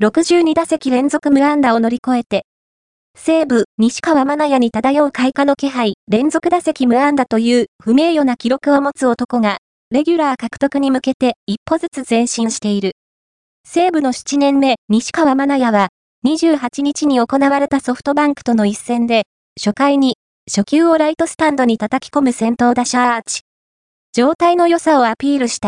62打席連続無安打を乗り越えて、西武、西川真奈也に漂う開花の気配、連続打席無安打という不名誉な記録を持つ男が、レギュラー獲得に向けて一歩ずつ前進している。西武の7年目、西川真奈也は、28日に行われたソフトバンクとの一戦で、初回に初球をライトスタンドに叩き込む先頭打者アーチ。状態の良さをアピールした